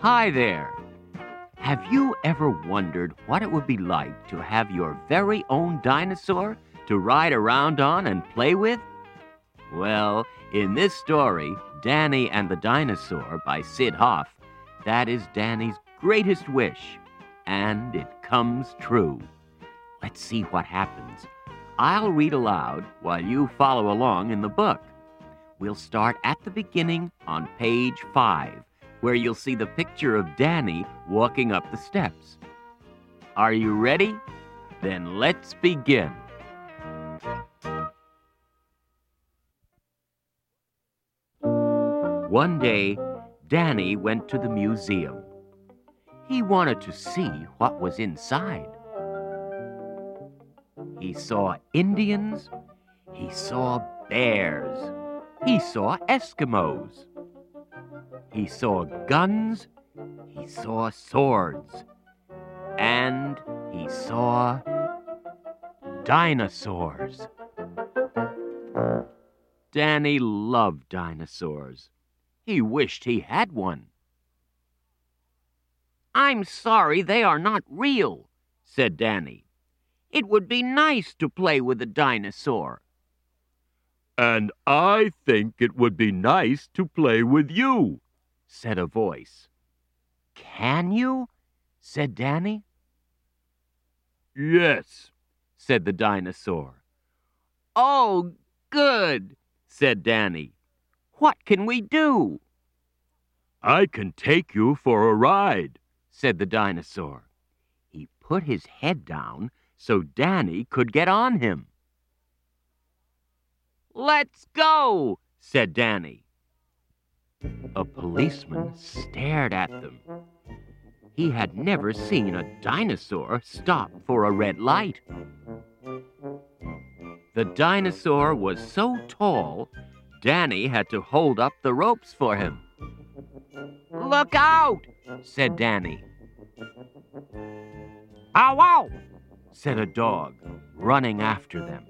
Hi there. Have you ever wondered what it would be like to have your very own dinosaur to ride around on and play with? Well, in this story, Danny and the Dinosaur by Syd Hoff, that is Danny's greatest wish, and it comes true. Let's see what happens. I'll read aloud while you follow along in the book. We'll start at the beginning on page five where you'll see the picture of Danny walking up the steps. Are you ready? Then let's begin. One day, Danny went to the museum. He wanted to see what was inside. He saw Indians. He saw bears. He saw Eskimos. He saw guns, he saw swords, and he saw dinosaurs. Danny loved dinosaurs. He wished he had one. I'm sorry they are not real, said Danny. It would be nice to play with a dinosaur. And I think it would be nice to play with you, said a voice. Can you? said Danny. Yes, said the dinosaur. Oh, good, said Danny. What can we do? I can take you for a ride, said the dinosaur. He put his head down so Danny could get on him. Let's go, said Danny. A policeman stared at them. He had never seen a dinosaur stop for a red light. The dinosaur was so tall, Danny had to hold up the ropes for him. Look out, said Danny. Ow, ow, said a dog, running after them.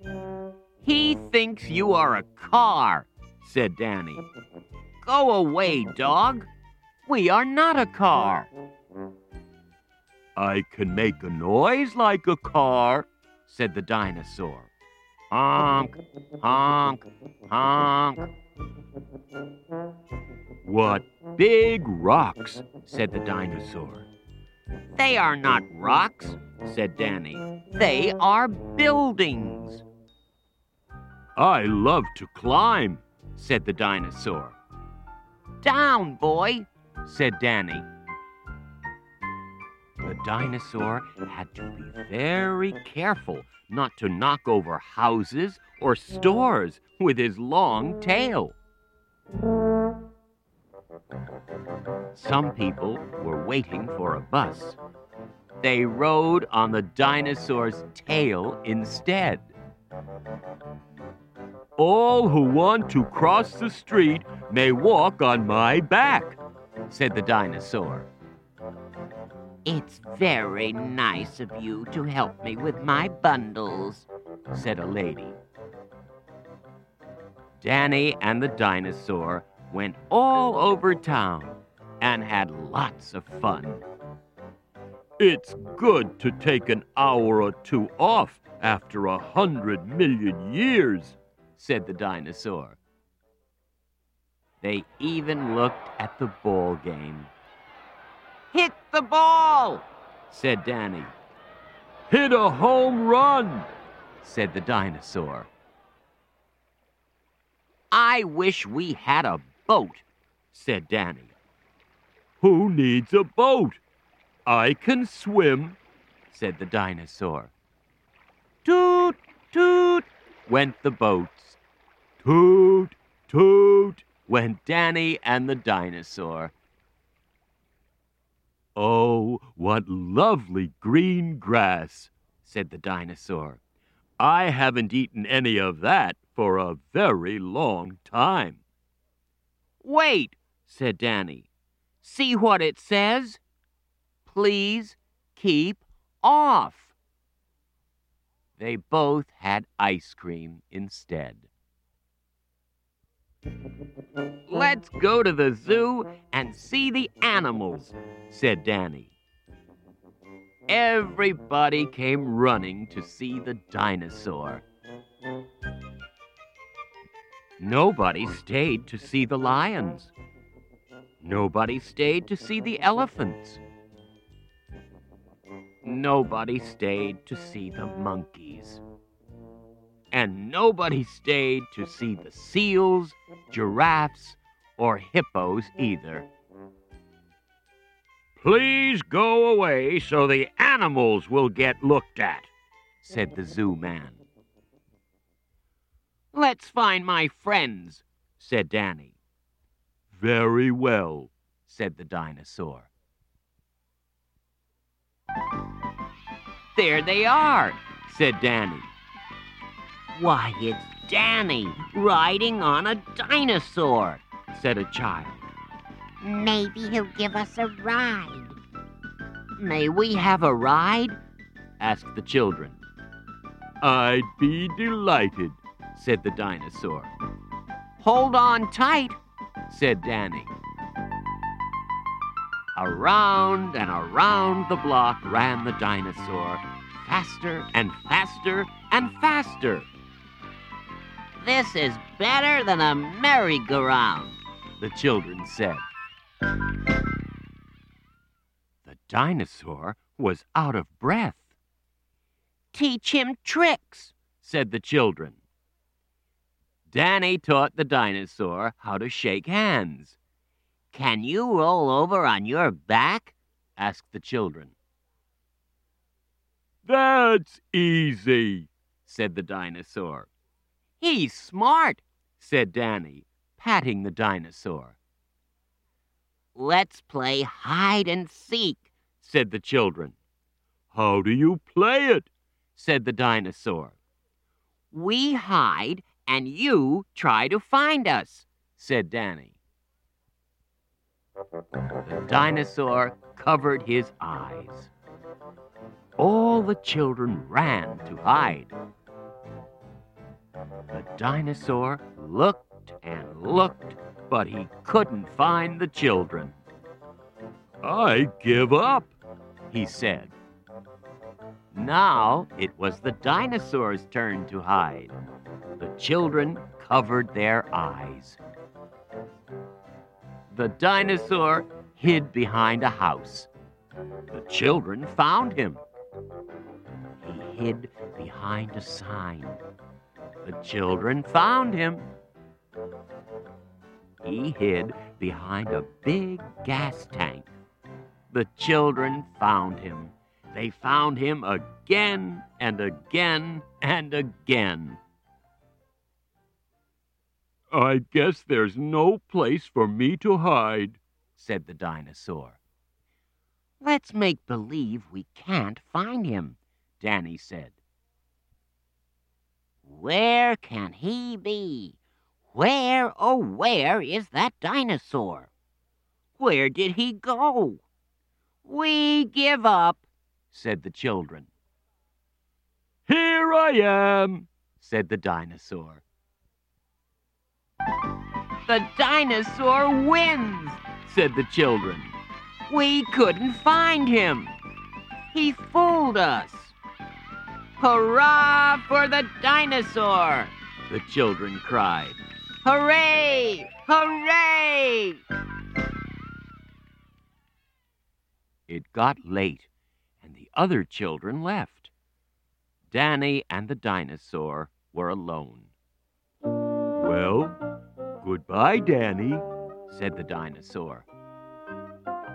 He thinks you are a car, said Danny. Go away, dog. We are not a car. I can make a noise like a car, said the dinosaur. Honk, honk, honk. What big rocks, said the dinosaur. They are not rocks, said Danny. They are buildings. I love to climb, said the dinosaur. Down, boy, said Danny. The dinosaur had to be very careful not to knock over houses or stores with his long tail. Some people were waiting for a bus. They rode on the dinosaur's tail instead. All who want to cross the street may walk on my back, said the dinosaur. It's very nice of you to help me with my bundles, said a lady. Danny and the dinosaur went all over town and had lots of fun. It's good to take an hour or two off after a hundred million years, said the dinosaur. They even looked at the ball game. Hit the ball, said Danny. Hit a home run, said the dinosaur. I wish we had a boat, said Danny. Who needs a boat? I can swim, said the dinosaur. Toot, toot, went the boats. Toot, toot, went Danny and the dinosaur. Oh, what lovely green grass, said the dinosaur. I haven't eaten any of that for a very long time. Wait, said Danny. See what it says? Please keep off. They both had ice cream instead. Let's go to the zoo and see the animals, said Danny. Everybody came running to see the dinosaur. Nobody stayed to see the lions. Nobody stayed to see the elephants. Nobody stayed to see the monkeys. And nobody stayed to see the seals, giraffes, or hippos either. Please go away so the animals will get looked at, said the zoo man. Let's find my friends, said Danny. Very well, said the dinosaur. There they are, said Danny. Why, it's Danny riding on a dinosaur, said a child. Maybe he'll give us a ride. May we have a ride? asked the children. I'd be delighted, said the dinosaur. Hold on tight, said Danny. Around and around the block ran the dinosaur, faster and faster and faster. This is better than a merry-go-round, the children said. The dinosaur was out of breath. Teach him tricks, said the children. Danny taught the dinosaur how to shake hands. Can you roll over on your back? asked the children. That's easy, said the dinosaur. He's smart, said Danny, patting the dinosaur. Let's play hide and seek, said the children. How do you play it? said the dinosaur. We hide and you try to find us, said Danny. The dinosaur covered his eyes. All the children ran to hide. The dinosaur looked and looked, but he couldn't find the children. I give up, he said. Now it was the dinosaur's turn to hide. The children covered their eyes. The dinosaur hid behind a house. The children found him. He hid behind a sign. The children found him. He hid behind a big gas tank. The children found him. They found him again and again and again. I guess there's no place for me to hide, said the dinosaur. Let's make believe we can't find him, Danny said. Where can he be? Where, oh, where is that dinosaur? Where did he go? We give up, said the children. Here I am, said the dinosaur. The dinosaur wins, said the children. We couldn't find him. He fooled us. Hurrah for the dinosaur, the children cried. Hooray! Hooray! It got late, and the other children left. Danny and the dinosaur were alone. Well, goodbye, Danny, said the dinosaur.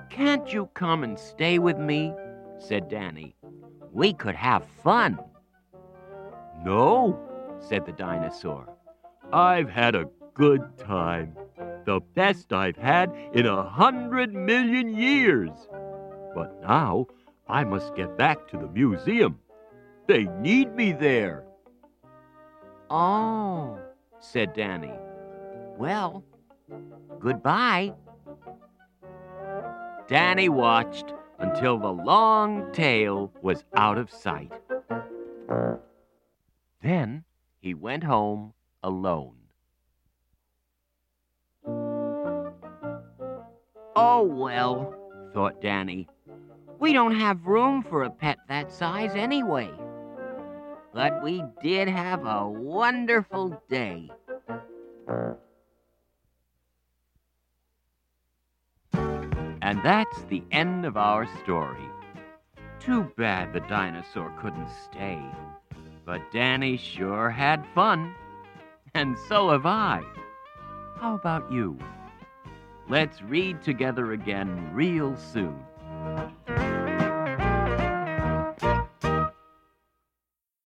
Can't you come and stay with me? said Danny. We could have fun. No, said the dinosaur. I've had a good time. The best I've had in a hundred million years. But now I must get back to the museum. They need me there. Oh, said Danny. Well, goodbye. Danny watched until the long tail was out of sight. Then he went home alone. Oh, well, thought Danny. We don't have room for a pet that size anyway. But we did have a wonderful day. And that's the end of our story. Too bad the dinosaur couldn't stay. But Danny sure had fun. And so have I. How about you? Let's read together again real soon.